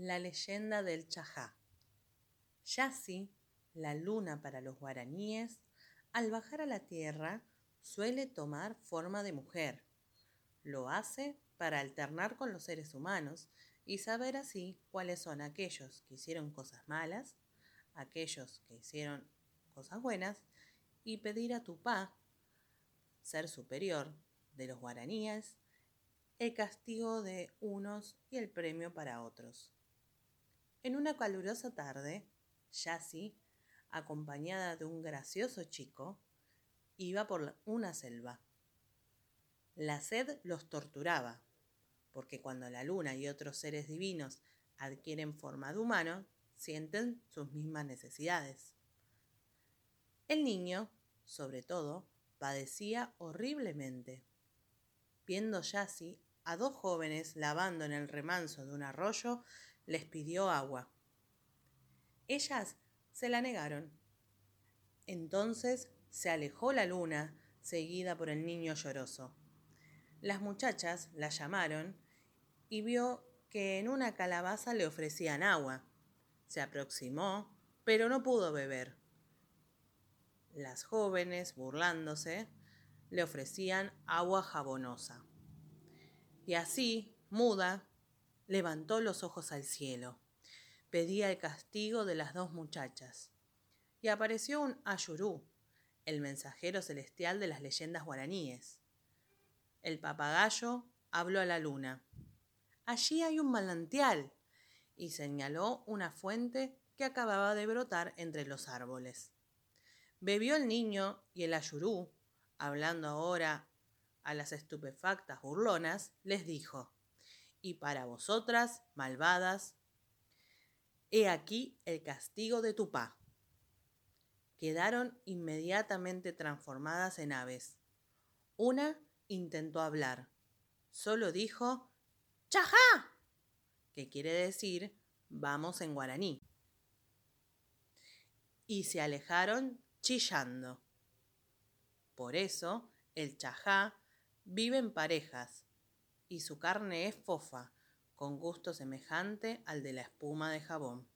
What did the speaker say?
La leyenda del Chajá. Yassi, la luna para los guaraníes, al bajar a la tierra suele tomar forma de mujer. Lo hace para alternar con los seres humanos y saber así cuáles son aquellos que hicieron cosas malas, aquellos que hicieron cosas buenas y pedir a Tupá, ser superior de los guaraníes, el castigo de unos y el premio para otros. En una calurosa tarde, Yassi, acompañada de un gracioso chico, iba por una selva. La sed los torturaba, porque cuando la luna y otros seres divinos adquieren forma de humano, sienten sus mismas necesidades. El niño, sobre todo, padecía horriblemente. Viendo Yassi a dos jóvenes lavando en el remanso de un arroyo, les pidió agua. Ellas se la negaron. Entonces se alejó la luna, seguida por el niño lloroso. Las muchachas la llamaron y vio que en una calabaza le ofrecían agua. Se aproximó, pero no pudo beber. Las jóvenes, burlándose, le ofrecían agua jabonosa. Y así, muda, levantó los ojos al cielo. Pedía el castigo de las dos muchachas. Y apareció un Ayurú, el mensajero celestial de las leyendas guaraníes. El papagayo habló a la luna. Allí hay un manantial y señaló una fuente que acababa de brotar entre los árboles. Bebió el niño y el ayurú, hablando ahora a las estupefactas burlonas, les dijo, y para vosotras, malvadas, he aquí el castigo de tu pa. Quedaron inmediatamente transformadas en aves. Una intentó hablar, solo dijo ¡Chajá! que quiere decir vamos en guaraní. Y se alejaron chillando. Por eso el chajá vive en parejas y su carne es fofa, con gusto semejante al de la espuma de jabón.